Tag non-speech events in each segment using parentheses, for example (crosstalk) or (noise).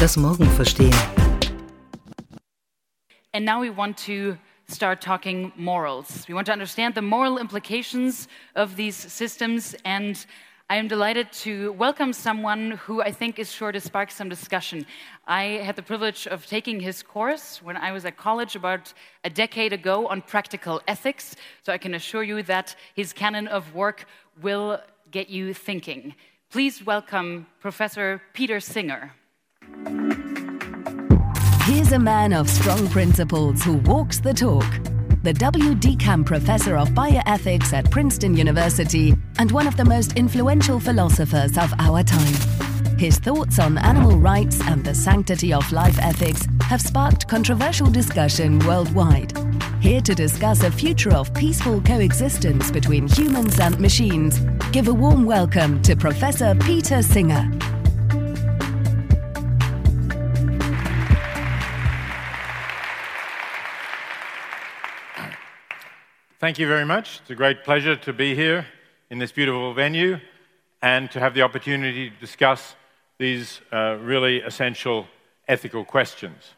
das Morgen verstehen. And now we want to start talking morals. We want to understand the moral implications of these systems and I am delighted to welcome someone who I think is sure to spark some discussion. I had the privilege of taking his course when I was at college about a decade ago on practical ethics, so I can assure you that his canon of work will get you thinking. Please welcome Professor Peter Singer. Here's a man of strong principles who walks the talk the W. DeCamp Professor of Bioethics at Princeton University and one of the most influential philosophers of our time. His thoughts on animal rights and the sanctity of life ethics have sparked controversial discussion worldwide. Here to discuss a future of peaceful coexistence between humans and machines, give a warm welcome to Professor Peter Singer. Thank you very much. It's a great pleasure to be here in this beautiful venue and to have the opportunity to discuss these uh, really essential ethical questions.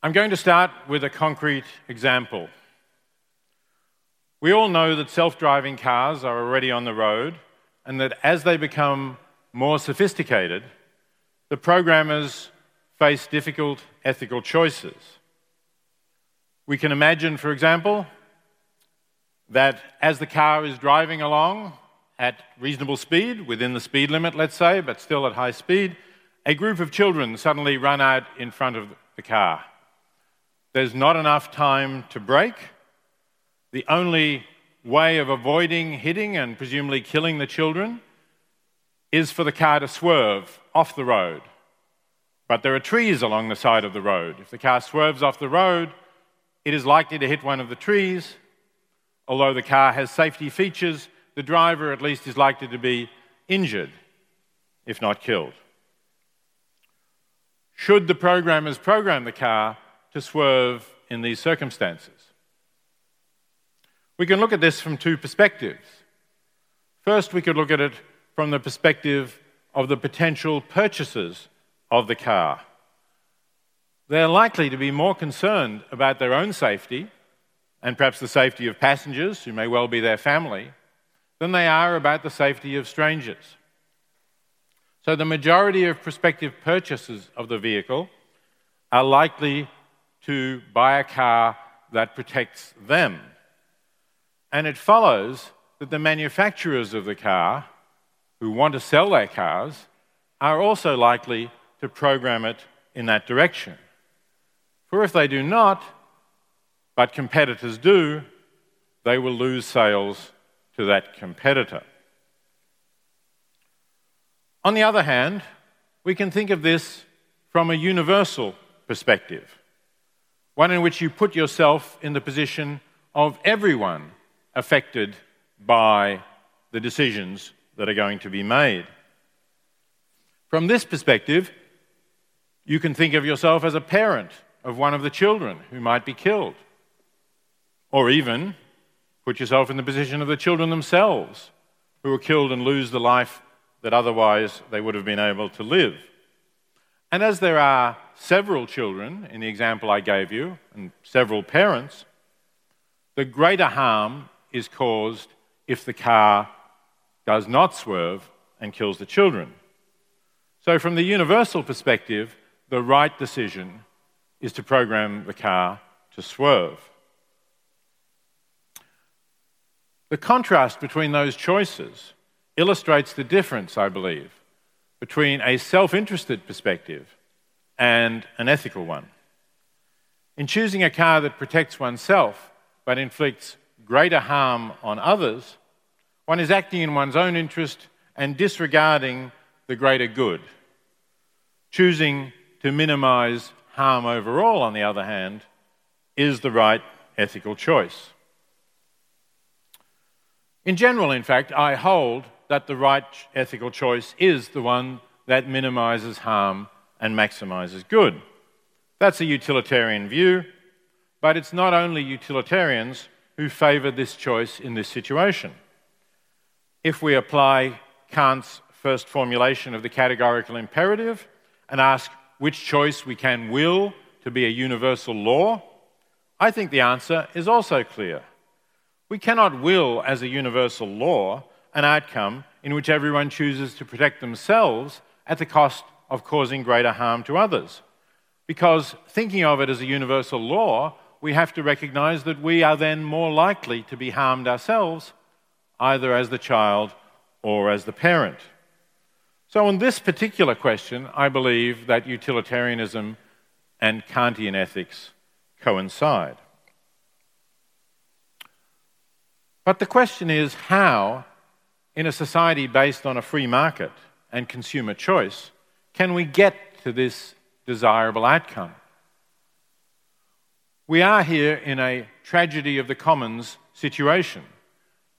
I'm going to start with a concrete example. We all know that self driving cars are already on the road, and that as they become more sophisticated, the programmers face difficult ethical choices. We can imagine, for example, that as the car is driving along at reasonable speed, within the speed limit, let's say, but still at high speed, a group of children suddenly run out in front of the car. There's not enough time to brake. The only way of avoiding hitting and presumably killing the children is for the car to swerve off the road. But there are trees along the side of the road. If the car swerves off the road, it is likely to hit one of the trees. Although the car has safety features, the driver at least is likely to be injured, if not killed. Should the programmers program the car to swerve in these circumstances? We can look at this from two perspectives. First, we could look at it from the perspective of the potential purchasers of the car they're likely to be more concerned about their own safety and perhaps the safety of passengers, who may well be their family, than they are about the safety of strangers. So the majority of prospective purchasers of the vehicle are likely to buy a car that protects them. And it follows that the manufacturers of the car, who want to sell their cars, are also likely to program it in that direction. For if they do not, but competitors do, they will lose sales to that competitor. On the other hand, we can think of this from a universal perspective, one in which you put yourself in the position of everyone affected by the decisions that are going to be made. From this perspective, you can think of yourself as a parent of one of the children who might be killed. Or even put yourself in the position of the children themselves who are killed and lose the life that otherwise they would have been able to live. And as there are several children in the example I gave you, and several parents, the greater harm is caused if the car does not swerve and kills the children. So, from the universal perspective, the right decision is to program the car to swerve. The contrast between those choices illustrates the difference, I believe, between a self interested perspective and an ethical one. In choosing a car that protects oneself but inflicts greater harm on others, one is acting in one's own interest and disregarding the greater good, choosing to minimize harm overall, on the other hand, is the right ethical choice. In general, in fact, I hold that the right ethical choice is the one that minimizes harm and maximizes good. That's a utilitarian view, but it's not only utilitarians who favor this choice in this situation. If we apply Kant's first formulation of the categorical imperative, and ask which choice we can will to be a universal law, I think the answer is also clear. We cannot will as a universal law an outcome in which everyone chooses to protect themselves at the cost of causing greater harm to others. Because thinking of it as a universal law, we have to recognize that we are then more likely to be harmed ourselves, either as the child or as the parent. So, on this particular question, I believe that utilitarianism and Kantian ethics coincide. But the question is how, in a society based on a free market and consumer choice, can we get to this desirable outcome? We are here in a tragedy of the commons situation.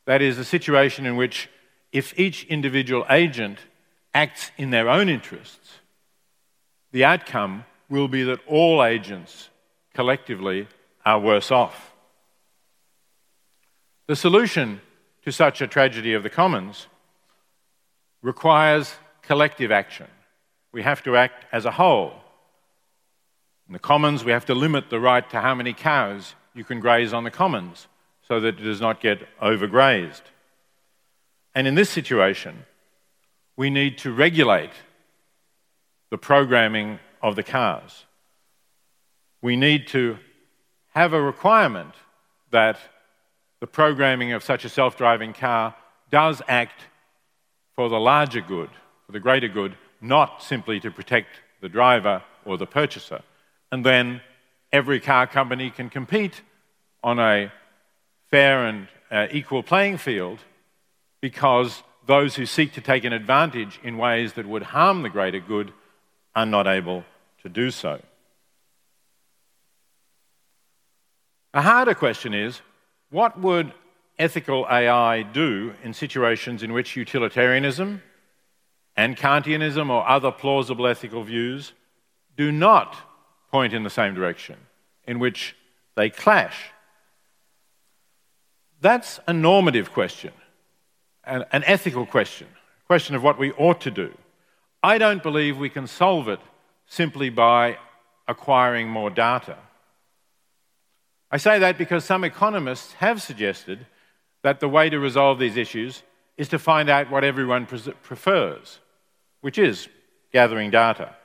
That is, a situation in which, if each individual agent acts in their own interests, the outcome will be that all agents collectively are worse off. The solution to such a tragedy of the commons requires collective action. We have to act as a whole. In the commons, we have to limit the right to how many cows you can graze on the commons so that it does not get overgrazed. And in this situation, we need to regulate the programming of the cars. We need to have a requirement that the programming of such a self driving car does act for the larger good, for the greater good, not simply to protect the driver or the purchaser. And then every car company can compete on a fair and uh, equal playing field because those who seek to take an advantage in ways that would harm the greater good are not able to do so. A harder question is what would ethical AI do in situations in which utilitarianism and Kantianism or other plausible ethical views do not point in the same direction, in which they clash? That's a normative question an, an ethical question, a question of what we ought to do. I don't believe we can solve it simply by acquiring more data. I say that because some economists have suggested that the way to resolve these issues is to find out what everyone prefers, which is gathering data.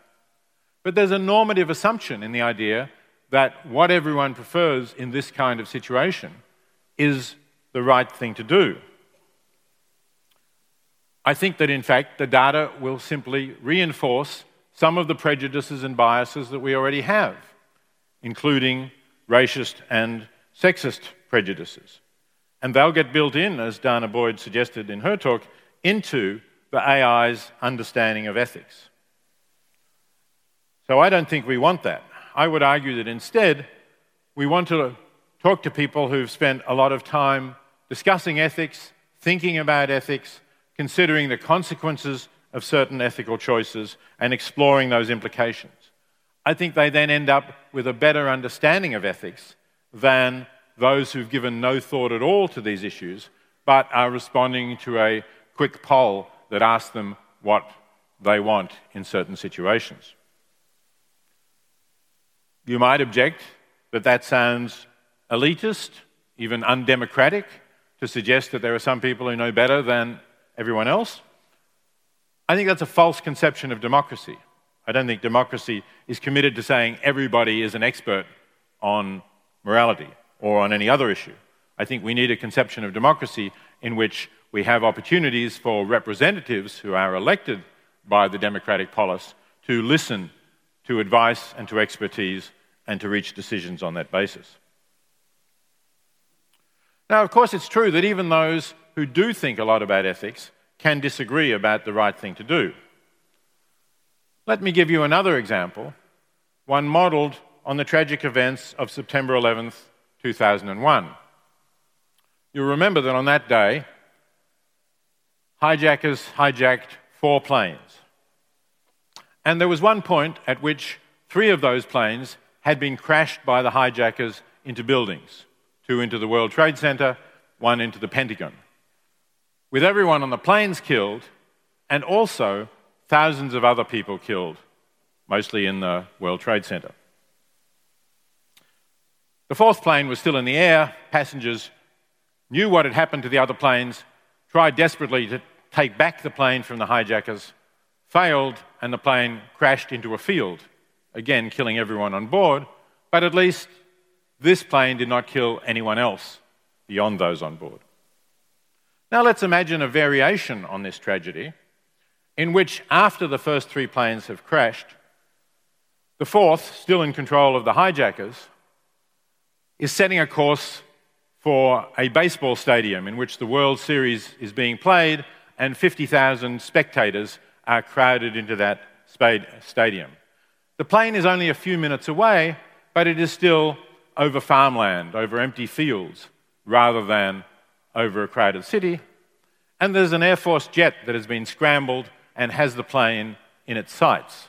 But there's a normative assumption in the idea that what everyone prefers in this kind of situation is the right thing to do. I think that, in fact, the data will simply reinforce some of the prejudices and biases that we already have, including racist and sexist prejudices. And they'll get built in, as Dana Boyd suggested in her talk, into the AI's understanding of ethics. So I don't think we want that. I would argue that instead, we want to talk to people who've spent a lot of time discussing ethics, thinking about ethics, considering the consequences of certain ethical choices and exploring those implications. I think they then end up with a better understanding of ethics than those who've given no thought at all to these issues but are responding to a quick poll that asks them what they want in certain situations. You might object that that sounds elitist, even undemocratic, to suggest that there are some people who know better than everyone else. I think that's a false conception of democracy. I don't think democracy is committed to saying everybody is an expert on morality or on any other issue. I think we need a conception of democracy in which we have opportunities for representatives who are elected by the democratic polis to listen to advice and to expertise and to reach decisions on that basis. Now, of course, it's true that even those who do think a lot about ethics can disagree about the right thing to do. Let me give you another example, one modelled on the tragic events of September 11th, 2001. You'll remember that on that day, hijackers hijacked four planes. And there was one point at which three of those planes had been crashed by the hijackers into buildings two into the World Trade Center, one into the Pentagon with everyone on the planes killed and also thousands of other people killed mostly in the World Trade Center. The fourth plane was still in the air. Passengers knew what had happened to the other planes, tried desperately to take back the plane from the hijackers, failed, and the plane crashed into a field, again killing everyone on board. But at least this plane did not kill anyone else beyond those on board. Now let's imagine a variation on this tragedy in which, after the first three planes have crashed, the fourth, still in control of the hijackers, is setting a course for a baseball stadium in which the World Series is being played and 50,000 spectators are crowded into that stadium. The plane is only a few minutes away, but it is still over farmland, over empty fields, rather than over a crowded city. And there's an Air Force jet that has been scrambled and has the plane in its sights.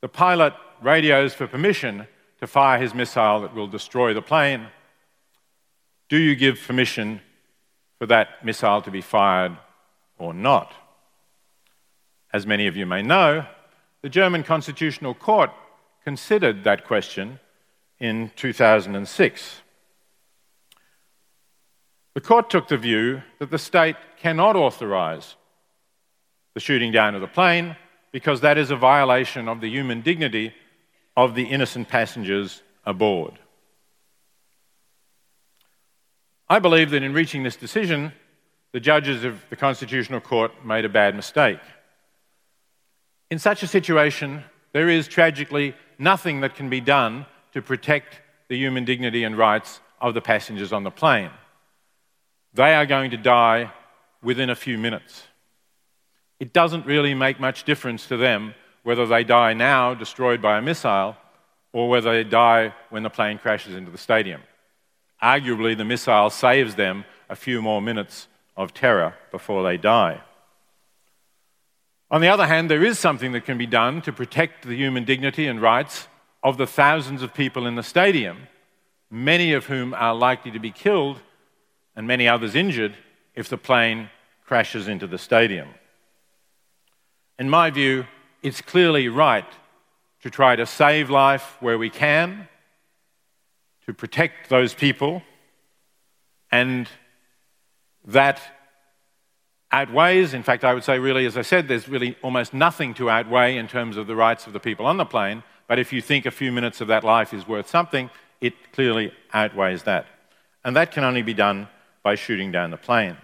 The pilot radios for permission to fire his missile that will destroy the plane. Do you give permission for that missile to be fired or not? As many of you may know, the German Constitutional Court considered that question in 2006. The court took the view that the state cannot authorize the shooting down of the plane because that is a violation of the human dignity of the innocent passengers aboard. I believe that in reaching this decision, the judges of the Constitutional Court made a bad mistake. In such a situation, there is tragically nothing that can be done to protect the human dignity and rights of the passengers on the plane. They are going to die within a few minutes. It doesn't really make much difference to them whether they die now, destroyed by a missile, or whether they die when the plane crashes into the stadium. Arguably, the missile saves them a few more minutes of terror before they die. On the other hand, there is something that can be done to protect the human dignity and rights of the thousands of people in the stadium, many of whom are likely to be killed and many others injured if the plane crashes into the stadium. In my view, it's clearly right to try to save life where we can, to protect those people, and that outweighs, in fact, I would say, really, as I said, there's really almost nothing to outweigh in terms of the rights of the people on the plane. But if you think a few minutes of that life is worth something, it clearly outweighs that. And that can only be done by shooting down the plane.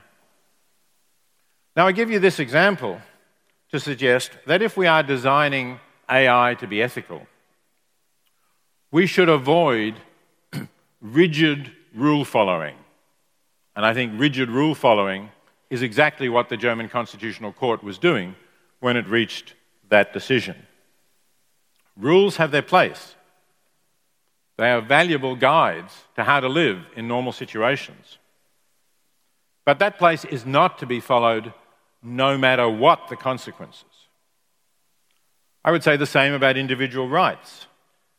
Now, I give you this example to suggest that if we are designing AI to be ethical, we should avoid (clears throat) rigid rule following. And I think rigid rule following is exactly what the German Constitutional Court was doing when it reached that decision. Rules have their place. They are valuable guides to how to live in normal situations. But that place is not to be followed no matter what the consequences. I would say the same about individual rights.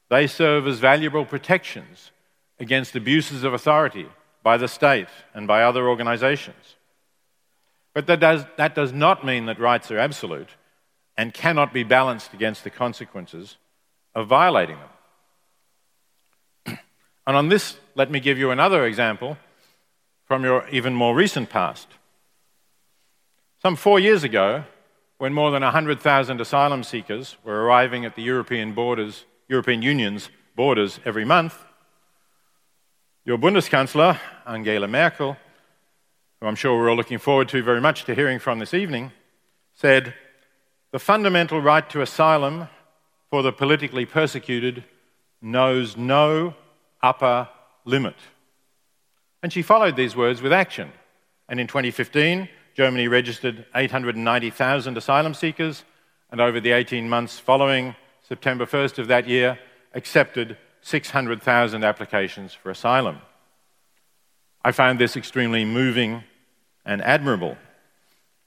They serve as valuable protections against abuses of authority by the state and by other organizations. But that does, that does not mean that rights are absolute and cannot be balanced against the consequences of violating them. (clears throat) and on this, let me give you another example from your even more recent past. Some four years ago, when more than 100,000 asylum seekers were arriving at the European, borders, European Union's borders every month, your Bundeskanzler, Angela Merkel, who I'm sure we're all looking forward to very much to hearing from this evening, said, The fundamental right to asylum for the politically persecuted knows no upper limit. And she followed these words with action. And in 2015, Germany registered 890,000 asylum seekers, and over the 18 months following September 1st of that year, accepted 600,000 applications for asylum. I found this extremely moving and admirable,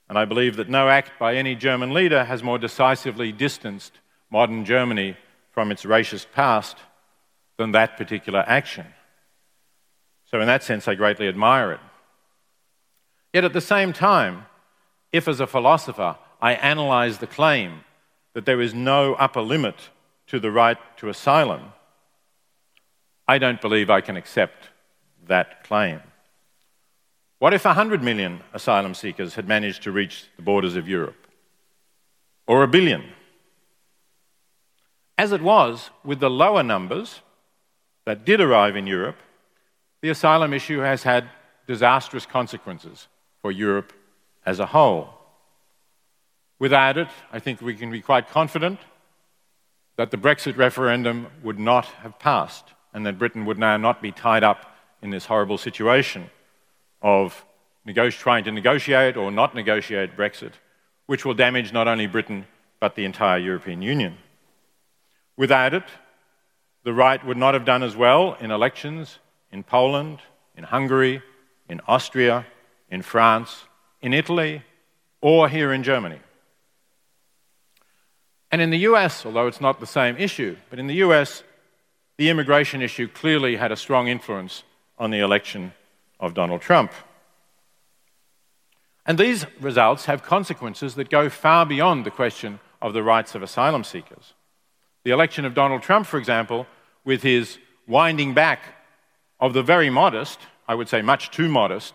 and I believe that no act by any German leader has more decisively distanced modern Germany from its racist past than that particular action. So, in that sense, I greatly admire it. Yet at the same time, if as a philosopher I analyze the claim that there is no upper limit to the right to asylum, I don't believe I can accept that claim. What if 100 million asylum seekers had managed to reach the borders of Europe? Or a billion? As it was, with the lower numbers that did arrive in Europe, the asylum issue has had disastrous consequences for Europe as a whole. Without it, I think we can be quite confident that the Brexit referendum would not have passed and that Britain would now not be tied up in this horrible situation of trying to negotiate or not negotiate Brexit, which will damage not only Britain but the entire European Union. Without it, the right would not have done as well in elections in Poland, in Hungary, in Austria, in France, in Italy, or here in Germany. And in the US, although it's not the same issue, but in the US, the immigration issue clearly had a strong influence on the election of Donald Trump. And these results have consequences that go far beyond the question of the rights of asylum seekers. The election of Donald Trump, for example, with his winding back of the very modest, I would say much too modest,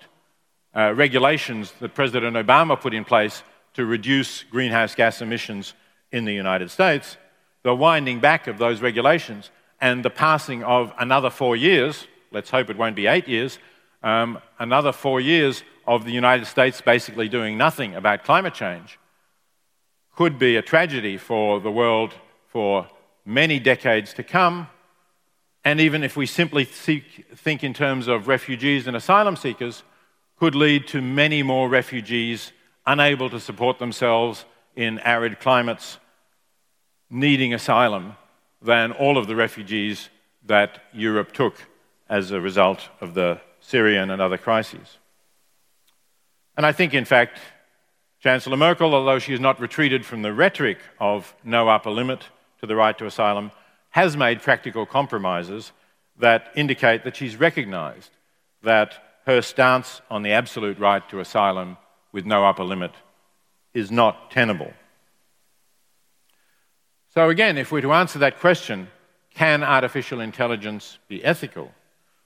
uh, regulations that President Obama put in place to reduce greenhouse gas emissions in the United States, the winding back of those regulations and the passing of another four years, let's hope it won't be eight years, um, another four years of the United States basically doing nothing about climate change could be a tragedy for the world for many decades to come. And even if we simply seek, think in terms of refugees and asylum seekers, could lead to many more refugees unable to support themselves in arid climates needing asylum than all of the refugees that Europe took as a result of the Syrian and other crises. And I think, in fact, Chancellor Merkel, although she has not retreated from the rhetoric of no upper limit to the right to asylum, has made practical compromises that indicate that she's recognized that her stance on the absolute right to asylum with no upper limit is not tenable. So, again, if we're to answer that question, can artificial intelligence be ethical?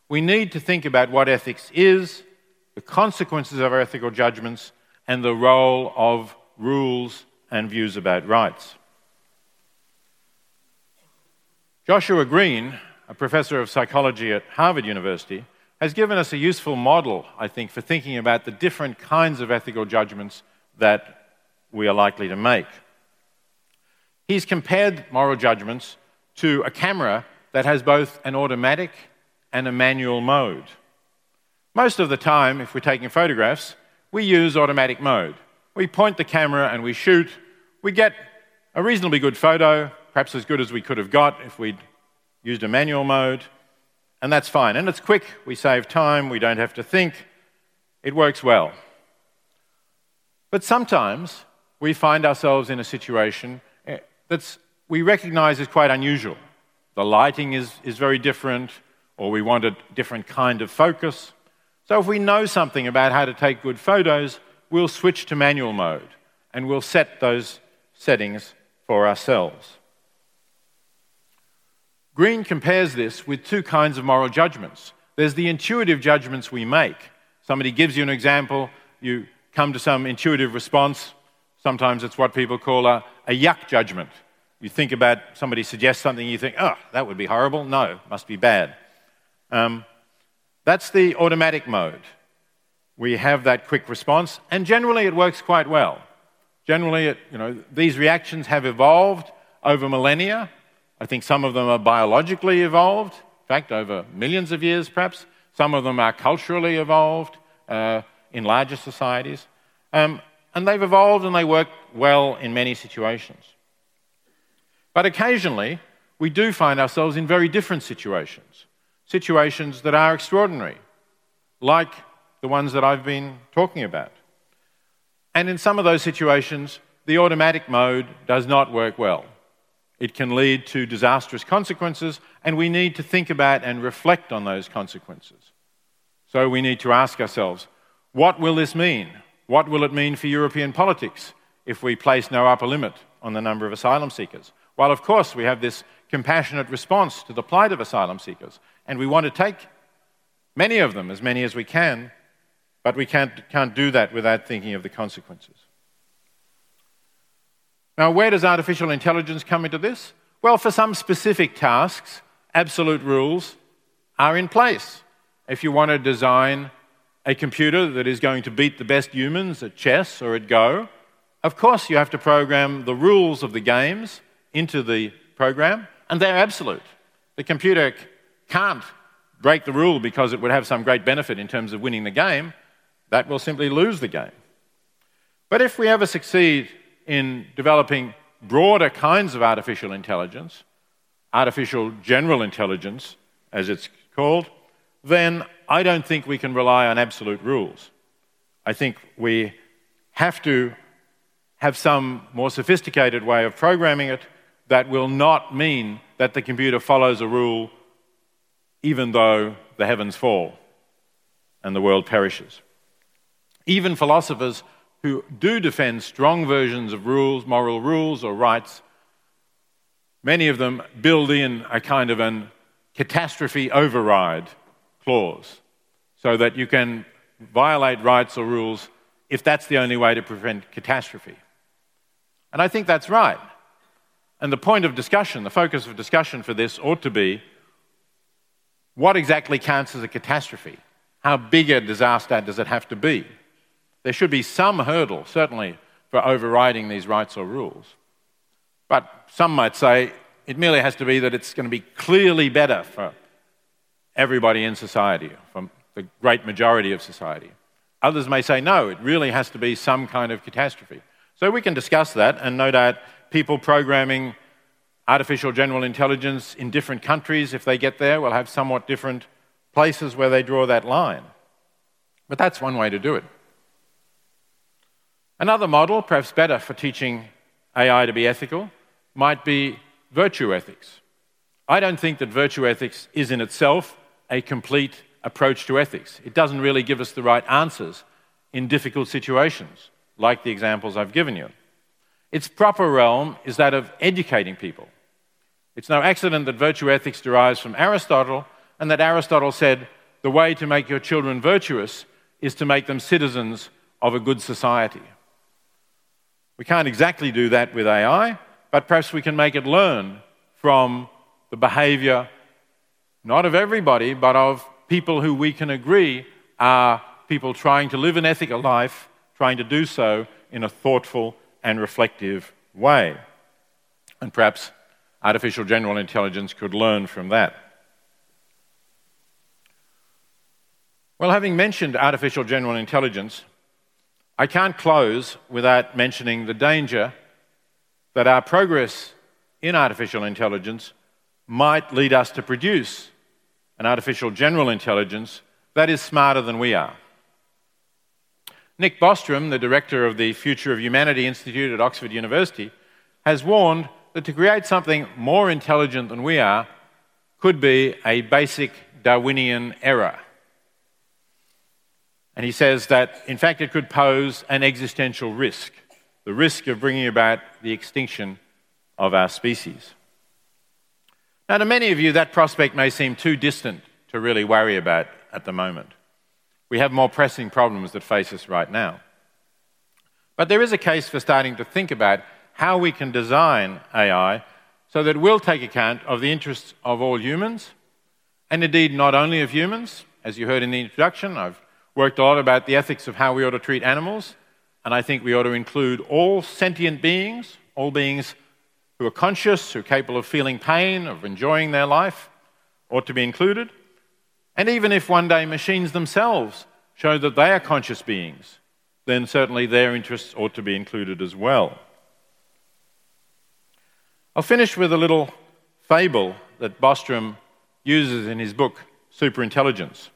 We need to think about what ethics is, the consequences of our ethical judgments, and the role of rules and views about rights. Joshua Greene, a professor of psychology at Harvard University, has given us a useful model, I think, for thinking about the different kinds of ethical judgments that we are likely to make. He's compared moral judgments to a camera that has both an automatic and a manual mode. Most of the time, if we're taking photographs, we use automatic mode. We point the camera and we shoot. We get a reasonably good photo, perhaps as good as we could have got if we'd used a manual mode, and that's fine. And it's quick, we save time, we don't have to think. It works well. But sometimes we find ourselves in a situation eh, that we recognize is quite unusual. The lighting is, is very different, or we want a different kind of focus. So, if we know something about how to take good photos, we'll switch to manual mode and we'll set those settings for ourselves. Greene compares this with two kinds of moral judgments. There's the intuitive judgments we make. Somebody gives you an example, you come to some intuitive response, Sometimes it's what people call a, a yuck judgment. You think about somebody suggests something, you think, oh, that would be horrible. No, must be bad. Um, that's the automatic mode. We have that quick response, and generally it works quite well. Generally, it, you know, these reactions have evolved over millennia. I think some of them are biologically evolved, in fact, over millions of years perhaps. Some of them are culturally evolved uh, in larger societies. Um, and they've evolved and they work well in many situations. But occasionally, we do find ourselves in very different situations, situations that are extraordinary, like the ones that I've been talking about. And in some of those situations, the automatic mode does not work well. It can lead to disastrous consequences, and we need to think about and reflect on those consequences. So we need to ask ourselves what will this mean? What will it mean for European politics if we place no upper limit on the number of asylum seekers? Well, of course, we have this compassionate response to the plight of asylum seekers. And we want to take many of them, as many as we can, but we can't, can't do that without thinking of the consequences. Now, where does artificial intelligence come into this? Well, for some specific tasks, absolute rules are in place. If you want to design a computer that is going to beat the best humans at chess or at Go, of course you have to program the rules of the games into the program, and they're absolute. The computer can't break the rule because it would have some great benefit in terms of winning the game. That will simply lose the game. But if we ever succeed in developing broader kinds of artificial intelligence, artificial general intelligence, as it's called, then I don't think we can rely on absolute rules. I think we have to have some more sophisticated way of programming it that will not mean that the computer follows a rule even though the heavens fall and the world perishes. Even philosophers who do defend strong versions of rules, moral rules, or rights, many of them build in a kind of an catastrophe override clause so that you can violate rights or rules if that's the only way to prevent catastrophe. And I think that's right. And the point of discussion, the focus of discussion for this ought to be what exactly counts as a catastrophe? How big a disaster does it have to be? There should be some hurdle, certainly, for overriding these rights or rules. But some might say it merely has to be that it's going to be clearly better for everybody in society, for the great majority of society. Others may say no, it really has to be some kind of catastrophe. So we can discuss that, and no doubt people programming artificial general intelligence in different countries, if they get there, will have somewhat different places where they draw that line. But that's one way to do it. Another model, perhaps better for teaching AI to be ethical, might be virtue ethics. I don't think that virtue ethics is in itself a complete approach to ethics. It doesn't really give us the right answers in difficult situations, like the examples I've given you. Its proper realm is that of educating people. It's no accident that virtue ethics derives from Aristotle, and that Aristotle said the way to make your children virtuous is to make them citizens of a good society. We can't exactly do that with AI, but perhaps we can make it learn from the behavior, not of everybody, but of people who we can agree are people trying to live an ethical life, trying to do so in a thoughtful and reflective way. And perhaps artificial general intelligence could learn from that. Well, having mentioned artificial general intelligence, I can't close without mentioning the danger that our progress in artificial intelligence might lead us to produce an artificial general intelligence that is smarter than we are. Nick Bostrom, the director of the Future of Humanity Institute at Oxford University, has warned that to create something more intelligent than we are could be a basic Darwinian error. And he says that, in fact, it could pose an existential risk the risk of bringing about the extinction of our species. Now, to many of you, that prospect may seem too distant to really worry about at the moment. We have more pressing problems that face us right now. But there is a case for starting to think about how we can design AI so that it will take account of the interests of all humans, and indeed not only of humans. As you heard in the introduction, I've worked a lot about the ethics of how we ought to treat animals, and I think we ought to include all sentient beings, all beings who are conscious, who are capable of feeling pain, of enjoying their life, ought to be included. And even if one day machines themselves show that they are conscious beings, then certainly their interests ought to be included as well. I'll finish with a little fable that Bostrom uses in his book, Superintelligence.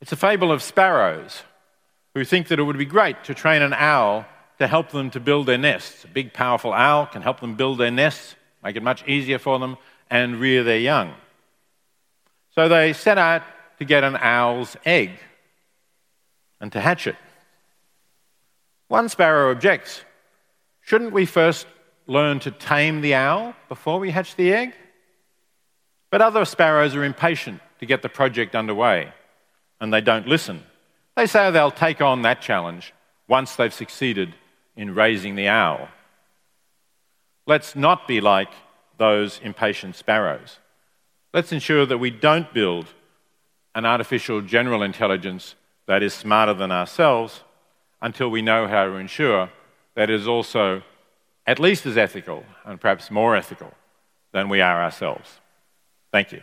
It's a fable of sparrows who think that it would be great to train an owl to help them to build their nests. A big, powerful owl can help them build their nests, make it much easier for them, and rear their young. So they set out to get an owl's egg and to hatch it. One sparrow objects Shouldn't we first learn to tame the owl before we hatch the egg. But other sparrows are impatient to get the project underway and they don't listen. They say they'll take on that challenge once they've succeeded in raising the owl. Let's not be like those impatient sparrows. Let's ensure that we don't build an artificial general intelligence that is smarter than ourselves until we know how to ensure that it is also at least as ethical and perhaps more ethical than we are ourselves. Thank you.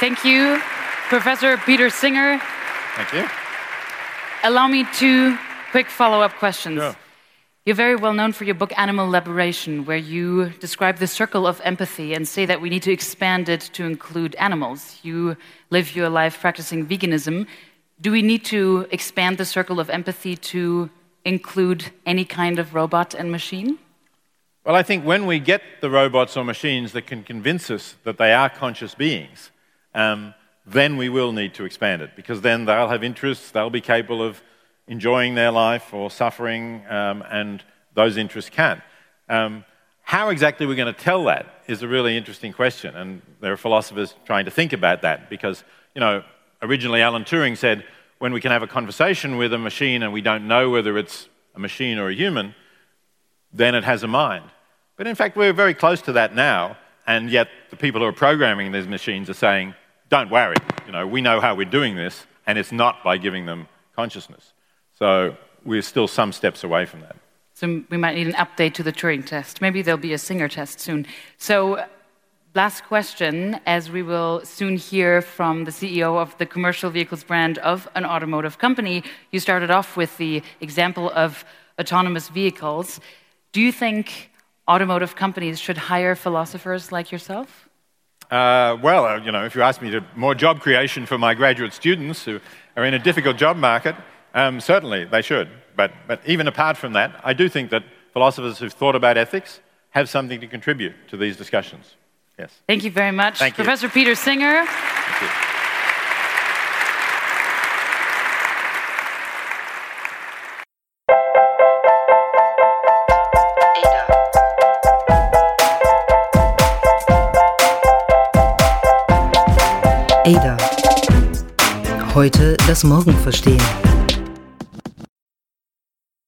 Thank you, Professor Peter Singer. Thank you. Allow me two quick follow up questions. Sure. You're very well known for your book Animal Liberation, where you describe the circle of empathy and say that we need to expand it to include animals. You live your life practicing veganism. Do we need to expand the circle of empathy to include any kind of robot and machine? Well, I think when we get the robots or machines that can convince us that they are conscious beings, um, then we will need to expand it because then they'll have interests, they'll be capable of enjoying their life or suffering, um, and those interests can. Um, how exactly we're going to tell that is a really interesting question, and there are philosophers trying to think about that because, you know, originally Alan Turing said when we can have a conversation with a machine and we don't know whether it's a machine or a human, then it has a mind. But in fact, we're very close to that now, and yet the people who are programming these machines are saying, don't worry, you know, we know how we're doing this, and it's not by giving them consciousness. So we're still some steps away from that. So we might need an update to the Turing test. Maybe there'll be a Singer test soon. So, last question, as we will soon hear from the CEO of the commercial vehicles brand of an automotive company. You started off with the example of autonomous vehicles. Do you think automotive companies should hire philosophers like yourself? Uh, well, uh, you know, if you ask me to more job creation for my graduate students who are in a difficult job market, um, certainly they should. But, but even apart from that, I do think that philosophers who've thought about ethics have something to contribute to these discussions. Yes. Thank you very much, Thank you. Professor Peter Singer. Heute das Morgen verstehen.